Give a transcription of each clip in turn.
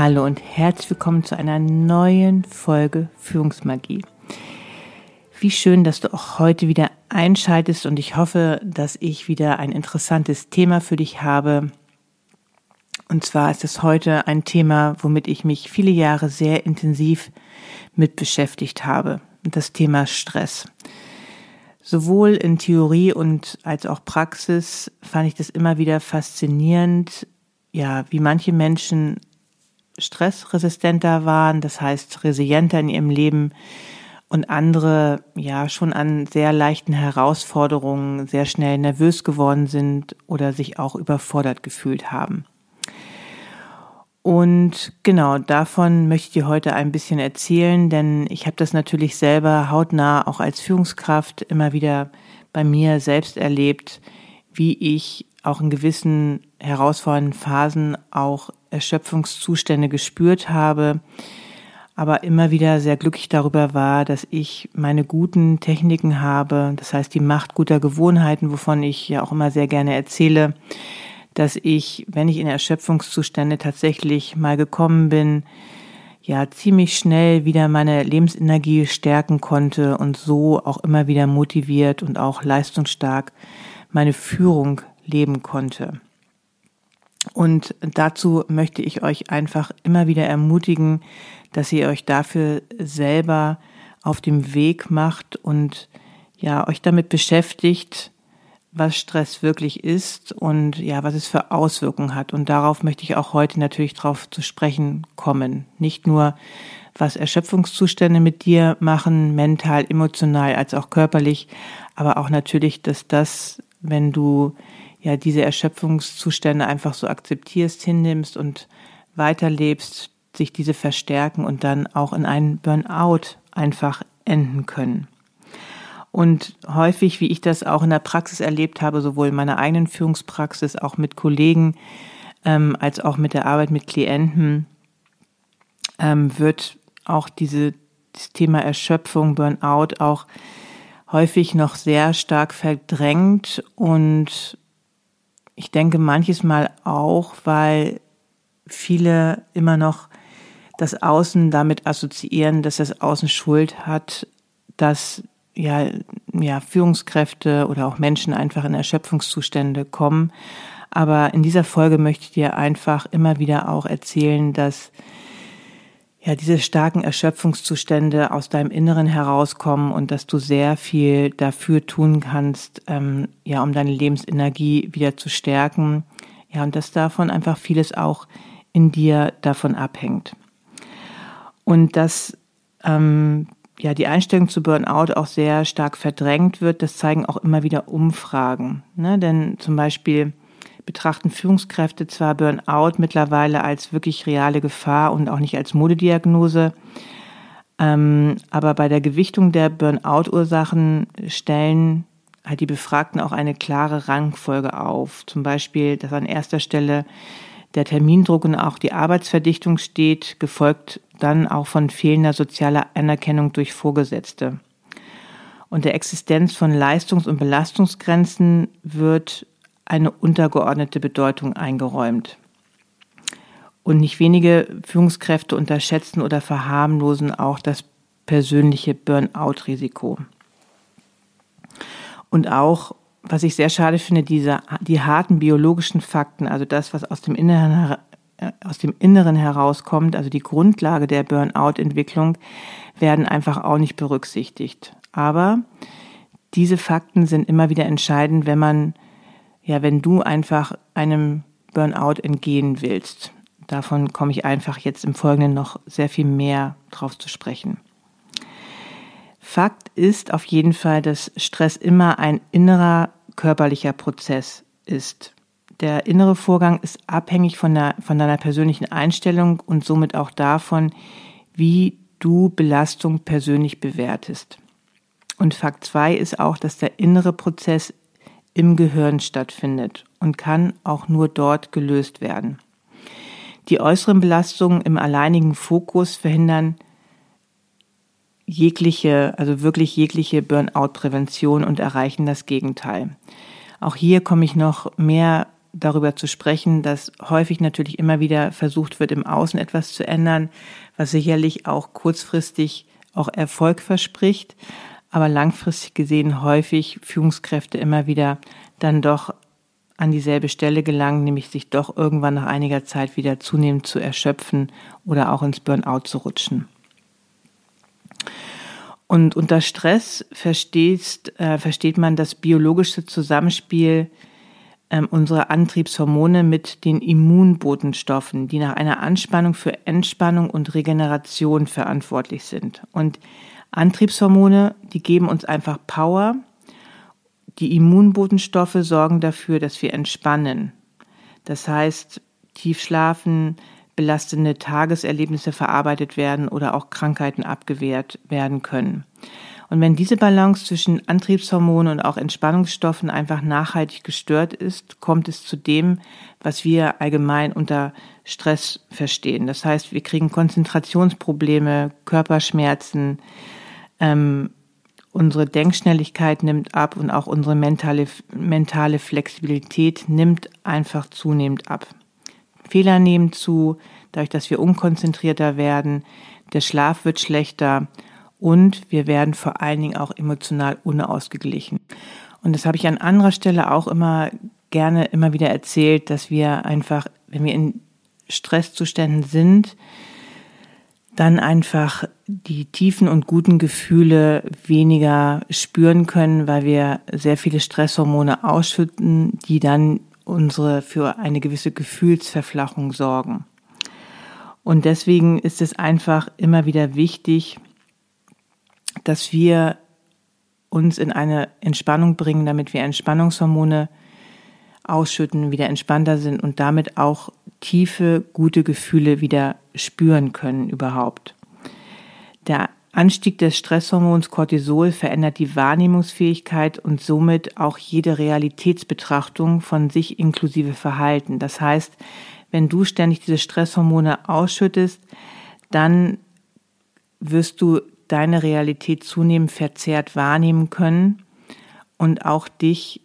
Hallo und herzlich willkommen zu einer neuen Folge Führungsmagie. Wie schön, dass du auch heute wieder einschaltest und ich hoffe, dass ich wieder ein interessantes Thema für dich habe, und zwar ist es heute ein Thema, womit ich mich viele Jahre sehr intensiv mit beschäftigt habe. Das Thema Stress. Sowohl in Theorie und als auch Praxis fand ich das immer wieder faszinierend, ja, wie manche Menschen stressresistenter waren, das heißt resilienter in ihrem Leben und andere ja schon an sehr leichten Herausforderungen sehr schnell nervös geworden sind oder sich auch überfordert gefühlt haben. Und genau, davon möchte ich dir heute ein bisschen erzählen, denn ich habe das natürlich selber hautnah auch als Führungskraft immer wieder bei mir selbst erlebt, wie ich auch in gewissen herausfordernden Phasen auch Erschöpfungszustände gespürt habe, aber immer wieder sehr glücklich darüber war, dass ich meine guten Techniken habe, das heißt die Macht guter Gewohnheiten, wovon ich ja auch immer sehr gerne erzähle, dass ich, wenn ich in Erschöpfungszustände tatsächlich mal gekommen bin, ja ziemlich schnell wieder meine Lebensenergie stärken konnte und so auch immer wieder motiviert und auch leistungsstark meine Führung leben konnte. Und dazu möchte ich euch einfach immer wieder ermutigen, dass ihr euch dafür selber auf dem Weg macht und ja, euch damit beschäftigt, was Stress wirklich ist und ja, was es für Auswirkungen hat. Und darauf möchte ich auch heute natürlich drauf zu sprechen kommen. Nicht nur, was Erschöpfungszustände mit dir machen, mental, emotional, als auch körperlich, aber auch natürlich, dass das, wenn du ja diese Erschöpfungszustände einfach so akzeptierst, hinnimmst und weiterlebst, sich diese verstärken und dann auch in einen Burnout einfach enden können. Und häufig, wie ich das auch in der Praxis erlebt habe, sowohl in meiner eigenen Führungspraxis, auch mit Kollegen, ähm, als auch mit der Arbeit mit Klienten, ähm, wird auch diese, das Thema Erschöpfung, Burnout auch häufig noch sehr stark verdrängt und ich denke manches Mal auch, weil viele immer noch das Außen damit assoziieren, dass das Außen Schuld hat, dass ja, ja, Führungskräfte oder auch Menschen einfach in Erschöpfungszustände kommen. Aber in dieser Folge möchte ich dir einfach immer wieder auch erzählen, dass ja, diese starken Erschöpfungszustände aus deinem Inneren herauskommen und dass du sehr viel dafür tun kannst, ähm, ja, um deine Lebensenergie wieder zu stärken. Ja, und dass davon einfach vieles auch in dir davon abhängt. Und dass ähm, ja, die Einstellung zu Burnout auch sehr stark verdrängt wird. Das zeigen auch immer wieder Umfragen. Ne? Denn zum Beispiel betrachten Führungskräfte zwar Burnout mittlerweile als wirklich reale Gefahr und auch nicht als Modediagnose, ähm, aber bei der Gewichtung der Burnout-Ursachen stellen halt die Befragten auch eine klare Rangfolge auf. Zum Beispiel, dass an erster Stelle der Termindruck und auch die Arbeitsverdichtung steht, gefolgt dann auch von fehlender sozialer Anerkennung durch Vorgesetzte. Und der Existenz von Leistungs- und Belastungsgrenzen wird eine untergeordnete Bedeutung eingeräumt. Und nicht wenige Führungskräfte unterschätzen oder verharmlosen auch das persönliche Burnout-Risiko. Und auch was ich sehr schade finde, diese, die harten biologischen Fakten, also das, was aus dem Inneren, äh, aus dem Inneren herauskommt, also die Grundlage der Burnout-Entwicklung, werden einfach auch nicht berücksichtigt. Aber diese Fakten sind immer wieder entscheidend, wenn man, ja, wenn du einfach einem Burnout entgehen willst. Davon komme ich einfach jetzt im Folgenden noch sehr viel mehr drauf zu sprechen. Fakt ist auf jeden Fall, dass Stress immer ein innerer körperlicher Prozess ist. Der innere Vorgang ist abhängig von, der, von deiner persönlichen Einstellung und somit auch davon, wie du Belastung persönlich bewertest. Und Fakt zwei ist auch, dass der innere Prozess im Gehirn stattfindet und kann auch nur dort gelöst werden. Die äußeren Belastungen im alleinigen Fokus verhindern jegliche, also wirklich jegliche Burnout-Prävention und erreichen das Gegenteil. Auch hier komme ich noch mehr darüber zu sprechen, dass häufig natürlich immer wieder versucht wird, im Außen etwas zu ändern, was sicherlich auch kurzfristig auch Erfolg verspricht, aber langfristig gesehen häufig Führungskräfte immer wieder dann doch an dieselbe Stelle gelangen, nämlich sich doch irgendwann nach einiger Zeit wieder zunehmend zu erschöpfen oder auch ins Burnout zu rutschen. Und unter Stress versteht, äh, versteht man das biologische Zusammenspiel äh, unserer Antriebshormone mit den Immunbotenstoffen, die nach einer Anspannung für Entspannung und Regeneration verantwortlich sind. Und Antriebshormone, die geben uns einfach Power die Immunbotenstoffe sorgen dafür, dass wir entspannen. Das heißt, tief schlafen, belastende Tageserlebnisse verarbeitet werden oder auch Krankheiten abgewehrt werden können. Und wenn diese Balance zwischen Antriebshormonen und auch Entspannungsstoffen einfach nachhaltig gestört ist, kommt es zu dem, was wir allgemein unter Stress verstehen. Das heißt, wir kriegen Konzentrationsprobleme, Körperschmerzen, ähm, unsere Denkschnelligkeit nimmt ab und auch unsere mentale, mentale Flexibilität nimmt einfach zunehmend ab. Fehler nehmen zu, dadurch, dass wir unkonzentrierter werden, der Schlaf wird schlechter und wir werden vor allen Dingen auch emotional unausgeglichen. Und das habe ich an anderer Stelle auch immer gerne immer wieder erzählt, dass wir einfach, wenn wir in Stresszuständen sind, dann einfach die tiefen und guten Gefühle weniger spüren können, weil wir sehr viele Stresshormone ausschütten, die dann unsere für eine gewisse Gefühlsverflachung sorgen. Und deswegen ist es einfach immer wieder wichtig, dass wir uns in eine Entspannung bringen, damit wir Entspannungshormone ausschütten, wieder entspannter sind und damit auch tiefe, gute Gefühle wieder spüren können überhaupt. Der Anstieg des Stresshormons Cortisol verändert die Wahrnehmungsfähigkeit und somit auch jede Realitätsbetrachtung von sich inklusive Verhalten. Das heißt, wenn du ständig diese Stresshormone ausschüttest, dann wirst du deine Realität zunehmend verzerrt wahrnehmen können und auch dich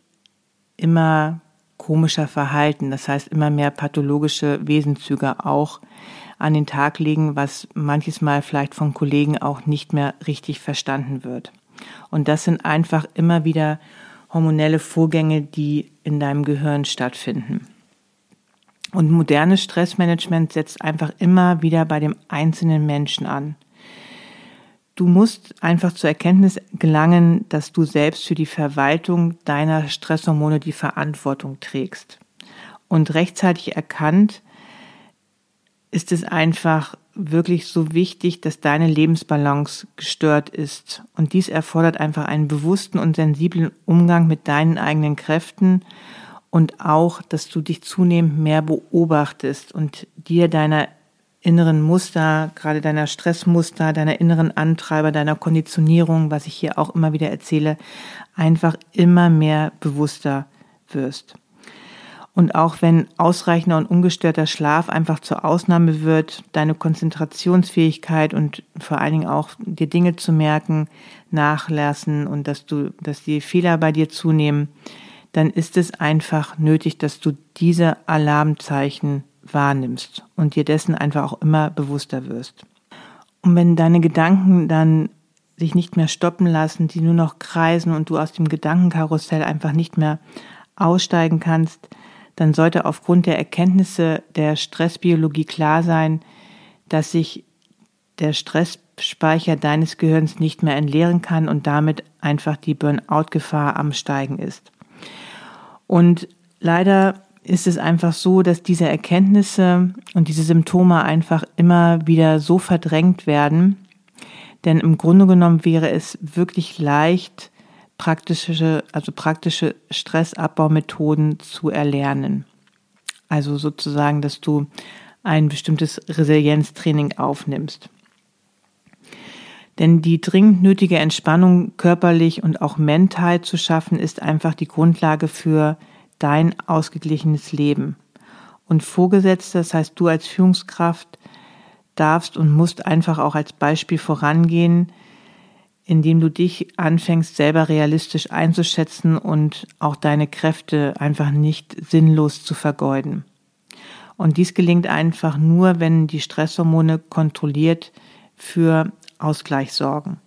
immer komischer verhalten, das heißt immer mehr pathologische Wesenzüge auch an den Tag legen, was manches Mal vielleicht von Kollegen auch nicht mehr richtig verstanden wird. Und das sind einfach immer wieder hormonelle Vorgänge, die in deinem Gehirn stattfinden. Und modernes Stressmanagement setzt einfach immer wieder bei dem einzelnen Menschen an. Du musst einfach zur Erkenntnis gelangen, dass du selbst für die Verwaltung deiner Stresshormone die Verantwortung trägst. Und rechtzeitig erkannt, ist es einfach wirklich so wichtig, dass deine Lebensbalance gestört ist. Und dies erfordert einfach einen bewussten und sensiblen Umgang mit deinen eigenen Kräften und auch, dass du dich zunehmend mehr beobachtest und dir deiner inneren Muster, gerade deiner Stressmuster, deiner inneren Antreiber, deiner Konditionierung, was ich hier auch immer wieder erzähle, einfach immer mehr bewusster wirst. Und auch wenn ausreichender und ungestörter Schlaf einfach zur Ausnahme wird, deine Konzentrationsfähigkeit und vor allen Dingen auch dir Dinge zu merken, nachlassen und dass du, dass die Fehler bei dir zunehmen, dann ist es einfach nötig, dass du diese Alarmzeichen wahrnimmst und dir dessen einfach auch immer bewusster wirst. Und wenn deine Gedanken dann sich nicht mehr stoppen lassen, die nur noch kreisen und du aus dem Gedankenkarussell einfach nicht mehr aussteigen kannst, dann sollte aufgrund der Erkenntnisse der Stressbiologie klar sein, dass sich der Stressspeicher deines Gehirns nicht mehr entleeren kann und damit einfach die Burnout-Gefahr am Steigen ist. Und leider ist es einfach so, dass diese Erkenntnisse und diese Symptome einfach immer wieder so verdrängt werden, denn im Grunde genommen wäre es wirklich leicht, praktische, also praktische Stressabbaumethoden zu erlernen. Also sozusagen, dass du ein bestimmtes Resilienztraining aufnimmst. Denn die dringend nötige Entspannung körperlich und auch mental zu schaffen, ist einfach die Grundlage für dein ausgeglichenes Leben. Und Vorgesetzte, das heißt du als Führungskraft, darfst und musst einfach auch als Beispiel vorangehen, indem du dich anfängst, selber realistisch einzuschätzen und auch deine Kräfte einfach nicht sinnlos zu vergeuden. Und dies gelingt einfach nur, wenn die Stresshormone kontrolliert für Ausgleich sorgen.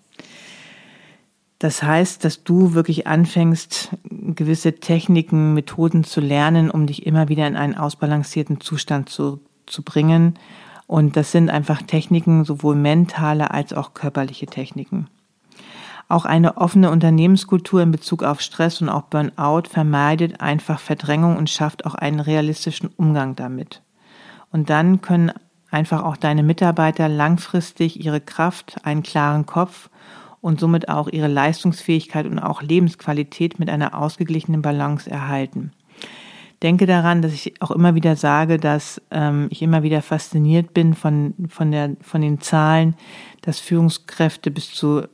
Das heißt, dass du wirklich anfängst, gewisse Techniken, Methoden zu lernen, um dich immer wieder in einen ausbalancierten Zustand zu, zu bringen. Und das sind einfach Techniken, sowohl mentale als auch körperliche Techniken. Auch eine offene Unternehmenskultur in Bezug auf Stress und auch Burnout vermeidet einfach Verdrängung und schafft auch einen realistischen Umgang damit. Und dann können einfach auch deine Mitarbeiter langfristig ihre Kraft, einen klaren Kopf und somit auch ihre Leistungsfähigkeit und auch Lebensqualität mit einer ausgeglichenen Balance erhalten. Denke daran, dass ich auch immer wieder sage, dass ähm, ich immer wieder fasziniert bin von, von, der, von den Zahlen, dass Führungskräfte bis zu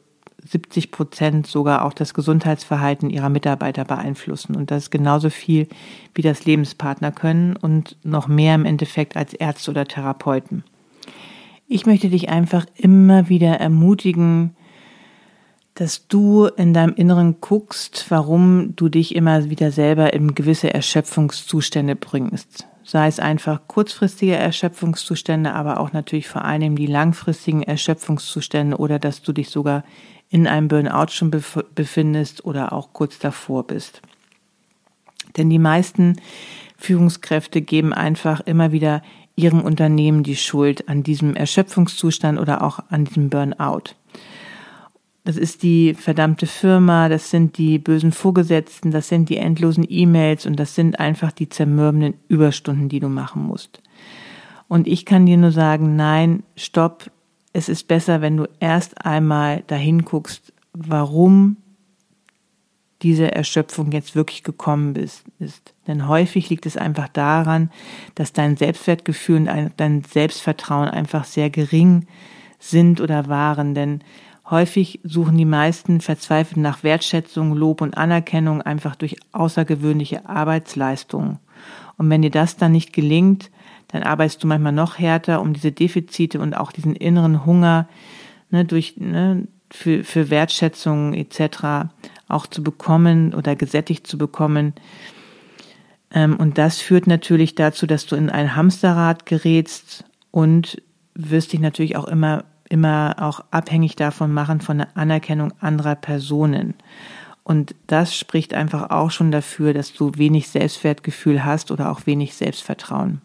70 Prozent sogar auch das Gesundheitsverhalten ihrer Mitarbeiter beeinflussen. Und das ist genauso viel, wie das Lebenspartner können und noch mehr im Endeffekt als Ärzte oder Therapeuten. Ich möchte dich einfach immer wieder ermutigen, dass du in deinem Inneren guckst, warum du dich immer wieder selber in gewisse Erschöpfungszustände bringst. Sei es einfach kurzfristige Erschöpfungszustände, aber auch natürlich vor allem die langfristigen Erschöpfungszustände oder dass du dich sogar in einem Burnout schon befindest oder auch kurz davor bist. Denn die meisten Führungskräfte geben einfach immer wieder ihrem Unternehmen die Schuld an diesem Erschöpfungszustand oder auch an diesem Burnout. Das ist die verdammte Firma, das sind die bösen Vorgesetzten, das sind die endlosen E-Mails und das sind einfach die zermürbenden Überstunden, die du machen musst. Und ich kann dir nur sagen, nein, stopp, es ist besser, wenn du erst einmal dahin guckst, warum diese Erschöpfung jetzt wirklich gekommen ist. Denn häufig liegt es einfach daran, dass dein Selbstwertgefühl und dein Selbstvertrauen einfach sehr gering sind oder waren. Denn häufig suchen die meisten verzweifelt nach Wertschätzung, Lob und Anerkennung einfach durch außergewöhnliche Arbeitsleistungen. Und wenn dir das dann nicht gelingt, dann arbeitest du manchmal noch härter, um diese Defizite und auch diesen inneren Hunger ne, durch ne, für, für Wertschätzung etc. auch zu bekommen oder gesättigt zu bekommen. Ähm, und das führt natürlich dazu, dass du in ein Hamsterrad gerätst und wirst dich natürlich auch immer immer auch abhängig davon machen von der Anerkennung anderer Personen. Und das spricht einfach auch schon dafür, dass du wenig Selbstwertgefühl hast oder auch wenig Selbstvertrauen.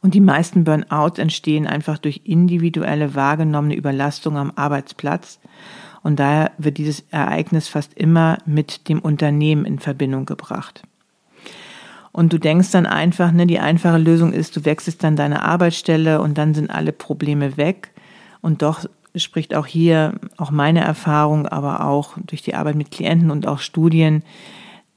Und die meisten Burnouts entstehen einfach durch individuelle wahrgenommene Überlastung am Arbeitsplatz. Und daher wird dieses Ereignis fast immer mit dem Unternehmen in Verbindung gebracht. Und du denkst dann einfach, ne, die einfache Lösung ist, du wechselst dann deine Arbeitsstelle und dann sind alle Probleme weg. Und doch spricht auch hier auch meine Erfahrung, aber auch durch die Arbeit mit Klienten und auch Studien,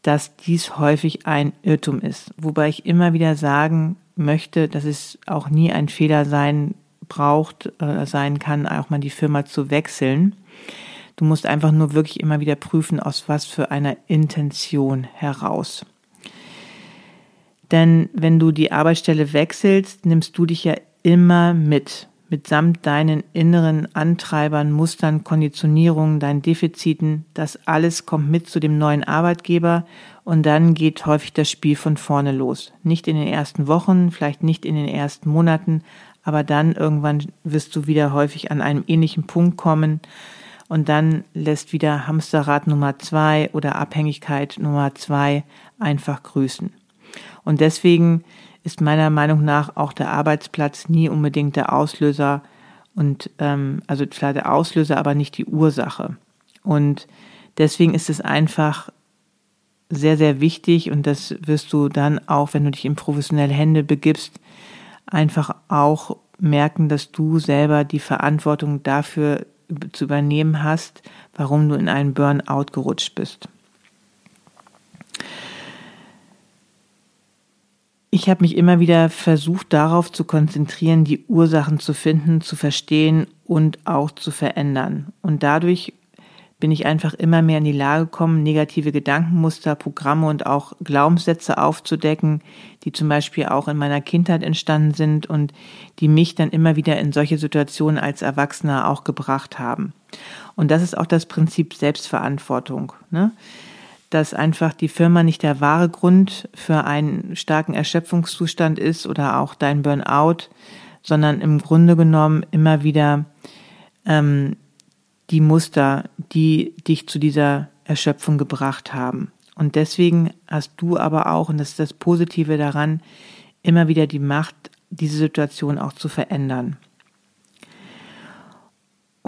dass dies häufig ein Irrtum ist. Wobei ich immer wieder sagen möchte, dass es auch nie ein Fehler sein braucht, äh, sein kann, auch mal die Firma zu wechseln. Du musst einfach nur wirklich immer wieder prüfen, aus was für einer Intention heraus. Denn wenn du die Arbeitsstelle wechselst, nimmst du dich ja immer mit, mitsamt deinen inneren Antreibern, Mustern, Konditionierungen, deinen Defiziten. Das alles kommt mit zu dem neuen Arbeitgeber und dann geht häufig das Spiel von vorne los. Nicht in den ersten Wochen, vielleicht nicht in den ersten Monaten, aber dann irgendwann wirst du wieder häufig an einem ähnlichen Punkt kommen und dann lässt wieder Hamsterrad Nummer zwei oder Abhängigkeit Nummer zwei einfach grüßen. Und deswegen ist meiner Meinung nach auch der Arbeitsplatz nie unbedingt der Auslöser und ähm, also klar der Auslöser, aber nicht die Ursache. Und deswegen ist es einfach sehr, sehr wichtig und das wirst du dann auch, wenn du dich in professionelle Hände begibst, einfach auch merken, dass du selber die Verantwortung dafür zu übernehmen hast, warum du in einen Burnout gerutscht bist. Ich habe mich immer wieder versucht, darauf zu konzentrieren, die Ursachen zu finden, zu verstehen und auch zu verändern. Und dadurch bin ich einfach immer mehr in die Lage gekommen, negative Gedankenmuster, Programme und auch Glaubenssätze aufzudecken, die zum Beispiel auch in meiner Kindheit entstanden sind und die mich dann immer wieder in solche Situationen als Erwachsener auch gebracht haben. Und das ist auch das Prinzip Selbstverantwortung. Ne? Dass einfach die Firma nicht der wahre Grund für einen starken Erschöpfungszustand ist oder auch dein Burnout, sondern im Grunde genommen immer wieder ähm, die Muster, die dich zu dieser Erschöpfung gebracht haben. Und deswegen hast du aber auch, und das ist das Positive daran, immer wieder die Macht, diese Situation auch zu verändern.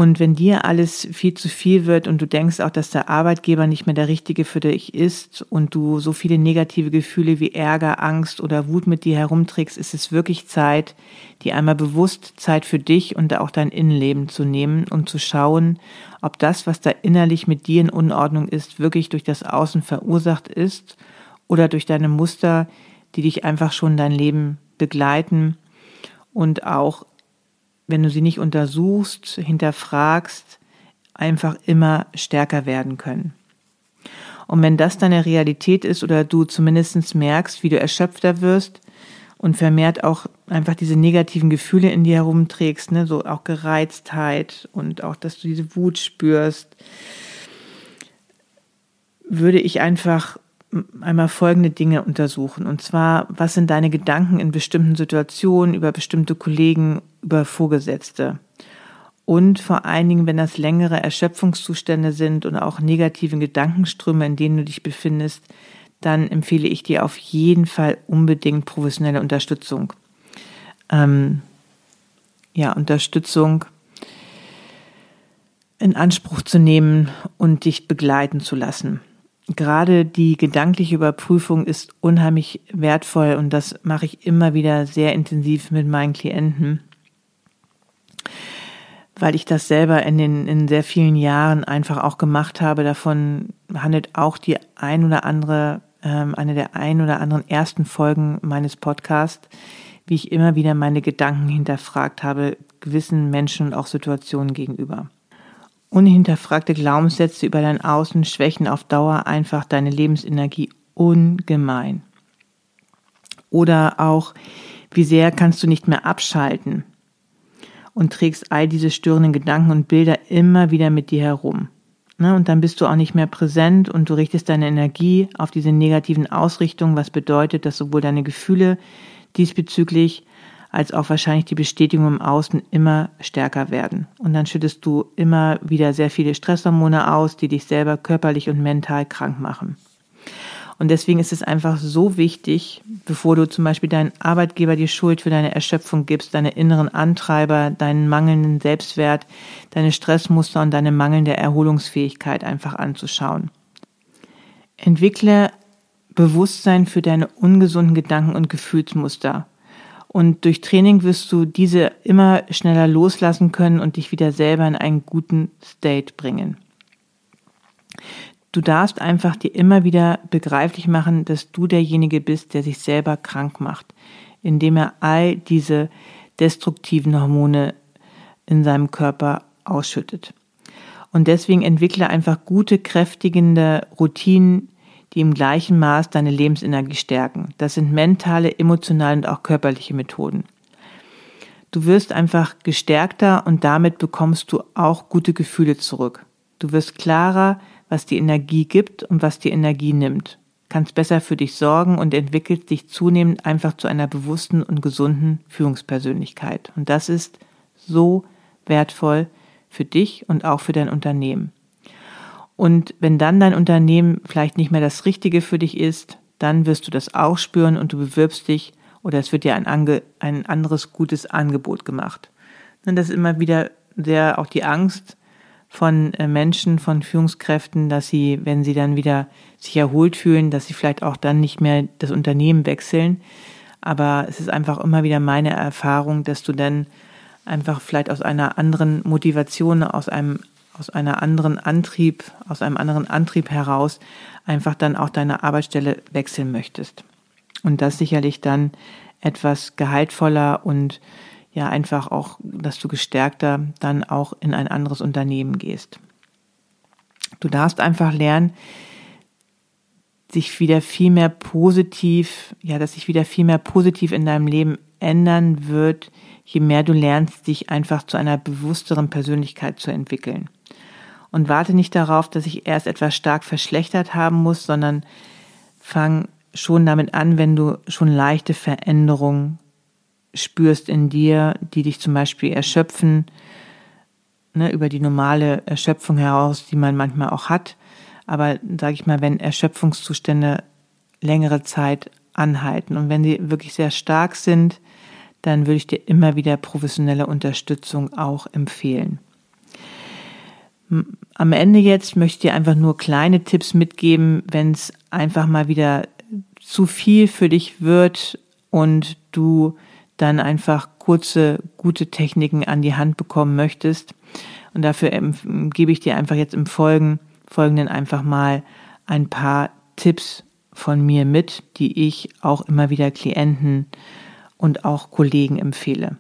Und wenn dir alles viel zu viel wird und du denkst auch, dass der Arbeitgeber nicht mehr der richtige für dich ist und du so viele negative Gefühle wie Ärger, Angst oder Wut mit dir herumträgst, ist es wirklich Zeit, die einmal bewusst Zeit für dich und auch dein Innenleben zu nehmen und zu schauen, ob das, was da innerlich mit dir in Unordnung ist, wirklich durch das Außen verursacht ist oder durch deine Muster, die dich einfach schon dein Leben begleiten und auch wenn du sie nicht untersuchst, hinterfragst, einfach immer stärker werden können. Und wenn das deine Realität ist oder du zumindest merkst, wie du erschöpfter wirst und vermehrt auch einfach diese negativen Gefühle in dir herumträgst, ne, so auch Gereiztheit und auch, dass du diese Wut spürst, würde ich einfach einmal folgende Dinge untersuchen. Und zwar, was sind deine Gedanken in bestimmten Situationen über bestimmte Kollegen, über Vorgesetzte? Und vor allen Dingen, wenn das längere Erschöpfungszustände sind und auch negativen Gedankenströme, in denen du dich befindest, dann empfehle ich dir auf jeden Fall unbedingt professionelle Unterstützung. Ähm, ja, Unterstützung in Anspruch zu nehmen und dich begleiten zu lassen gerade die gedankliche Überprüfung ist unheimlich wertvoll und das mache ich immer wieder sehr intensiv mit meinen Klienten, weil ich das selber in den in sehr vielen Jahren einfach auch gemacht habe. Davon handelt auch die ein oder andere ähm, eine der ein oder anderen ersten Folgen meines Podcasts, wie ich immer wieder meine Gedanken hinterfragt habe gewissen Menschen und auch Situationen gegenüber. Unhinterfragte Glaubenssätze über dein Außen schwächen auf Dauer einfach deine Lebensenergie ungemein. Oder auch, wie sehr kannst du nicht mehr abschalten und trägst all diese störenden Gedanken und Bilder immer wieder mit dir herum. Ne, und dann bist du auch nicht mehr präsent und du richtest deine Energie auf diese negativen Ausrichtungen, was bedeutet, dass sowohl deine Gefühle diesbezüglich als auch wahrscheinlich die Bestätigung im Außen immer stärker werden. Und dann schüttest du immer wieder sehr viele Stresshormone aus, die dich selber körperlich und mental krank machen. Und deswegen ist es einfach so wichtig, bevor du zum Beispiel deinen Arbeitgeber die Schuld für deine Erschöpfung gibst, deine inneren Antreiber, deinen mangelnden Selbstwert, deine Stressmuster und deine mangelnde Erholungsfähigkeit einfach anzuschauen. Entwickle Bewusstsein für deine ungesunden Gedanken und Gefühlsmuster und durch Training wirst du diese immer schneller loslassen können und dich wieder selber in einen guten State bringen. Du darfst einfach dir immer wieder begreiflich machen, dass du derjenige bist, der sich selber krank macht, indem er all diese destruktiven Hormone in seinem Körper ausschüttet. Und deswegen entwickle einfach gute, kräftigende Routinen, die im gleichen Maß deine Lebensenergie stärken. Das sind mentale, emotionale und auch körperliche Methoden. Du wirst einfach gestärkter und damit bekommst du auch gute Gefühle zurück. Du wirst klarer, was die Energie gibt und was die Energie nimmt. kannst besser für dich sorgen und entwickelst dich zunehmend einfach zu einer bewussten und gesunden Führungspersönlichkeit. Und das ist so wertvoll für dich und auch für dein Unternehmen. Und wenn dann dein Unternehmen vielleicht nicht mehr das Richtige für dich ist, dann wirst du das auch spüren und du bewirbst dich oder es wird dir ein, Ange ein anderes gutes Angebot gemacht. Und das ist immer wieder sehr auch die Angst von äh, Menschen, von Führungskräften, dass sie, wenn sie dann wieder sich erholt fühlen, dass sie vielleicht auch dann nicht mehr das Unternehmen wechseln. Aber es ist einfach immer wieder meine Erfahrung, dass du dann einfach vielleicht aus einer anderen Motivation, aus einem aus einer anderen Antrieb, aus einem anderen Antrieb heraus einfach dann auch deine Arbeitsstelle wechseln möchtest. Und das sicherlich dann etwas gehaltvoller und ja einfach auch, dass du gestärkter dann auch in ein anderes Unternehmen gehst. Du darfst einfach lernen, sich wieder viel mehr positiv, ja, dass sich wieder viel mehr positiv in deinem Leben ändern wird, je mehr du lernst, dich einfach zu einer bewussteren Persönlichkeit zu entwickeln. Und warte nicht darauf, dass sich erst etwas stark verschlechtert haben muss, sondern fang schon damit an, wenn du schon leichte Veränderungen spürst in dir, die dich zum Beispiel erschöpfen, ne, über die normale Erschöpfung heraus, die man manchmal auch hat. Aber sage ich mal, wenn Erschöpfungszustände längere Zeit anhalten und wenn sie wirklich sehr stark sind, dann würde ich dir immer wieder professionelle Unterstützung auch empfehlen. Am Ende jetzt möchte ich dir einfach nur kleine Tipps mitgeben, wenn es einfach mal wieder zu viel für dich wird und du dann einfach kurze, gute Techniken an die Hand bekommen möchtest. Und dafür gebe ich dir einfach jetzt im Folgen, Folgenden einfach mal ein paar Tipps von mir mit, die ich auch immer wieder Klienten und auch Kollegen empfehle.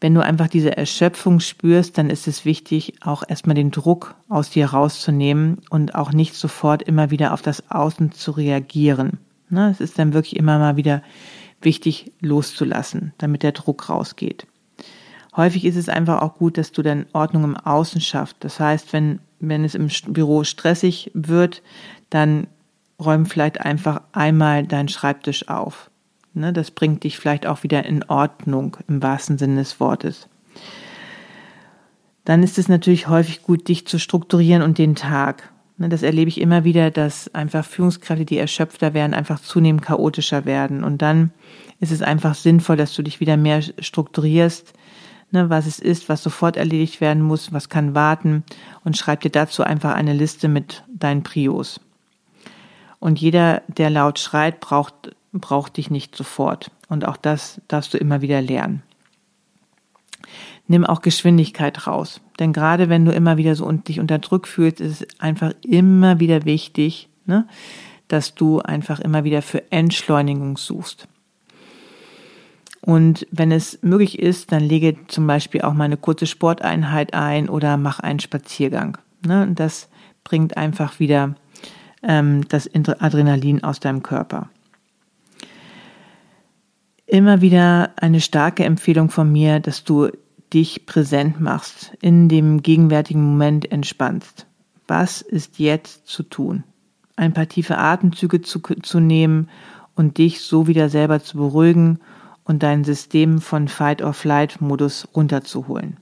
Wenn du einfach diese Erschöpfung spürst, dann ist es wichtig, auch erstmal den Druck aus dir rauszunehmen und auch nicht sofort immer wieder auf das Außen zu reagieren. Ne, es ist dann wirklich immer mal wieder wichtig loszulassen, damit der Druck rausgeht. Häufig ist es einfach auch gut, dass du dann Ordnung im Außen schaffst. Das heißt, wenn, wenn es im Büro stressig wird, dann räum vielleicht einfach einmal deinen Schreibtisch auf. Ne, das bringt dich vielleicht auch wieder in Ordnung im wahrsten Sinne des Wortes. Dann ist es natürlich häufig gut, dich zu strukturieren und den Tag. Ne, das erlebe ich immer wieder, dass einfach Führungskräfte, die erschöpfter werden, einfach zunehmend chaotischer werden. Und dann ist es einfach sinnvoll, dass du dich wieder mehr strukturierst, ne, was es ist, was sofort erledigt werden muss, was kann warten und schreib dir dazu einfach eine Liste mit deinen Prios. Und jeder, der laut schreit, braucht, braucht dich nicht sofort. Und auch das darfst du immer wieder lernen nimm auch Geschwindigkeit raus. Denn gerade wenn du immer wieder so dich unter Druck fühlst, ist es einfach immer wieder wichtig, ne, dass du einfach immer wieder für Entschleunigung suchst. Und wenn es möglich ist, dann lege zum Beispiel auch mal eine kurze Sporteinheit ein oder mach einen Spaziergang. Ne? Das bringt einfach wieder ähm, das Adrenalin aus deinem Körper. Immer wieder eine starke Empfehlung von mir, dass du dich präsent machst, in dem gegenwärtigen Moment entspannst. Was ist jetzt zu tun? Ein paar tiefe Atemzüge zu, zu nehmen und dich so wieder selber zu beruhigen und dein System von Fight-or-Flight-Modus runterzuholen.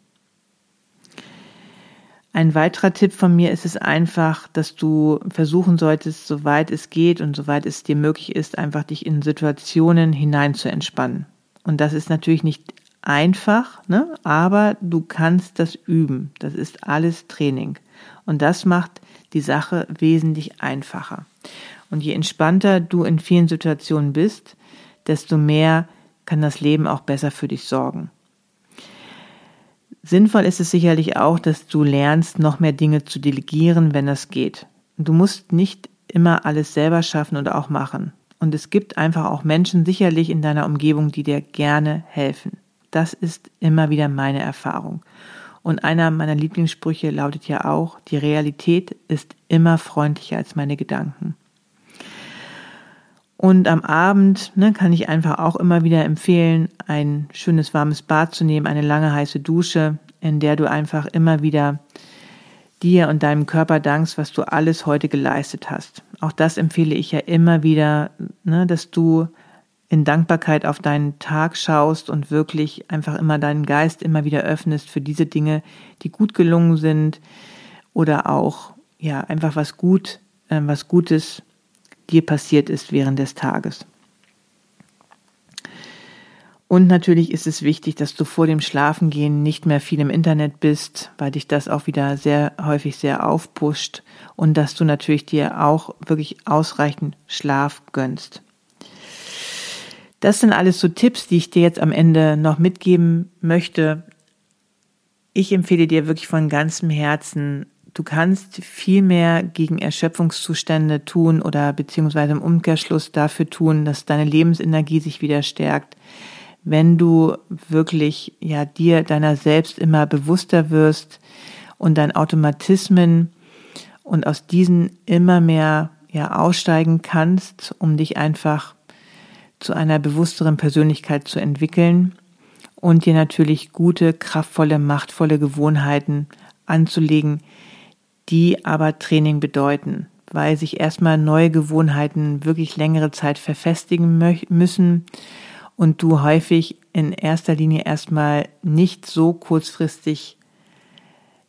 Ein weiterer Tipp von mir ist es einfach, dass du versuchen solltest, soweit es geht und soweit es dir möglich ist, einfach dich in Situationen hinein zu entspannen. Und das ist natürlich nicht einfach, ne? aber du kannst das üben. Das ist alles Training. Und das macht die Sache wesentlich einfacher. Und je entspannter du in vielen Situationen bist, desto mehr kann das Leben auch besser für dich sorgen. Sinnvoll ist es sicherlich auch, dass du lernst, noch mehr Dinge zu delegieren, wenn das geht. Du musst nicht immer alles selber schaffen oder auch machen. Und es gibt einfach auch Menschen sicherlich in deiner Umgebung, die dir gerne helfen. Das ist immer wieder meine Erfahrung. Und einer meiner Lieblingssprüche lautet ja auch, die Realität ist immer freundlicher als meine Gedanken. Und am Abend ne, kann ich einfach auch immer wieder empfehlen, ein schönes warmes Bad zu nehmen, eine lange heiße Dusche, in der du einfach immer wieder dir und deinem Körper dankst, was du alles heute geleistet hast. Auch das empfehle ich ja immer wieder, ne, dass du in Dankbarkeit auf deinen Tag schaust und wirklich einfach immer deinen Geist immer wieder öffnest für diese Dinge, die gut gelungen sind oder auch ja einfach was gut, äh, was Gutes dir passiert ist während des Tages. Und natürlich ist es wichtig, dass du vor dem Schlafengehen nicht mehr viel im Internet bist, weil dich das auch wieder sehr häufig sehr aufpusht und dass du natürlich dir auch wirklich ausreichend Schlaf gönnst. Das sind alles so Tipps, die ich dir jetzt am Ende noch mitgeben möchte. Ich empfehle dir wirklich von ganzem Herzen, du kannst viel mehr gegen Erschöpfungszustände tun oder beziehungsweise im Umkehrschluss dafür tun, dass deine Lebensenergie sich wieder stärkt. Wenn du wirklich ja dir deiner selbst immer bewusster wirst und dein Automatismen und aus diesen immer mehr ja aussteigen kannst, um dich einfach zu einer bewussteren Persönlichkeit zu entwickeln und dir natürlich gute, kraftvolle, machtvolle Gewohnheiten anzulegen, die aber Training bedeuten, weil sich erstmal neue Gewohnheiten wirklich längere Zeit verfestigen müssen und du häufig in erster Linie erstmal nicht so kurzfristig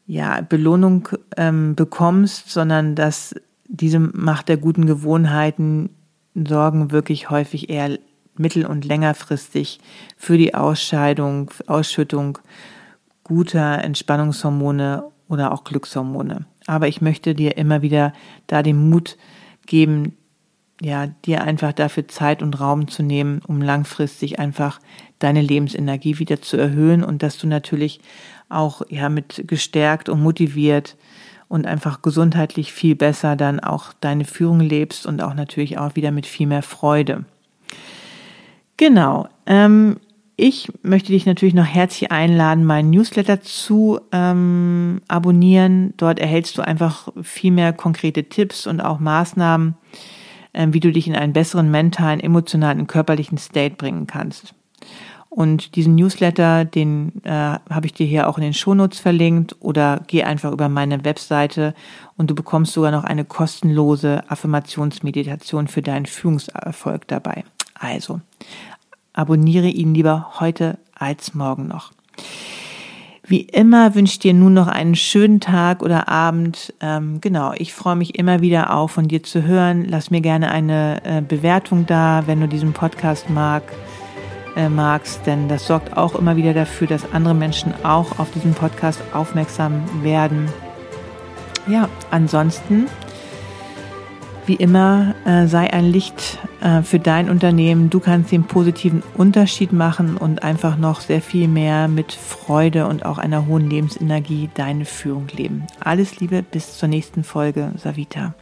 ja, Belohnung ähm, bekommst, sondern dass diese Macht der guten Gewohnheiten sorgen wirklich häufig eher mittel- und längerfristig für die Ausscheidung, Ausschüttung guter Entspannungshormone oder auch Glückshormone. Aber ich möchte dir immer wieder da den Mut geben, ja, dir einfach dafür Zeit und Raum zu nehmen, um langfristig einfach deine Lebensenergie wieder zu erhöhen und dass du natürlich auch ja mit gestärkt und motiviert und einfach gesundheitlich viel besser dann auch deine Führung lebst und auch natürlich auch wieder mit viel mehr Freude. Genau. Ähm, ich möchte dich natürlich noch herzlich einladen, meinen Newsletter zu ähm, abonnieren. Dort erhältst du einfach viel mehr konkrete Tipps und auch Maßnahmen, ähm, wie du dich in einen besseren mentalen, emotionalen körperlichen State bringen kannst. Und diesen Newsletter, den äh, habe ich dir hier auch in den Shownotes verlinkt oder geh einfach über meine Webseite und du bekommst sogar noch eine kostenlose Affirmationsmeditation für deinen Führungserfolg dabei. Also, abonniere ihn lieber heute als morgen noch. Wie immer wünsche ich dir nun noch einen schönen Tag oder Abend. Ähm, genau, ich freue mich immer wieder auch von dir zu hören. Lass mir gerne eine äh, Bewertung da, wenn du diesen Podcast mag, äh, magst, denn das sorgt auch immer wieder dafür, dass andere Menschen auch auf diesen Podcast aufmerksam werden. Ja, ansonsten wie immer, äh, sei ein Licht äh, für dein Unternehmen. Du kannst den positiven Unterschied machen und einfach noch sehr viel mehr mit Freude und auch einer hohen Lebensenergie deine Führung leben. Alles Liebe, bis zur nächsten Folge. Savita.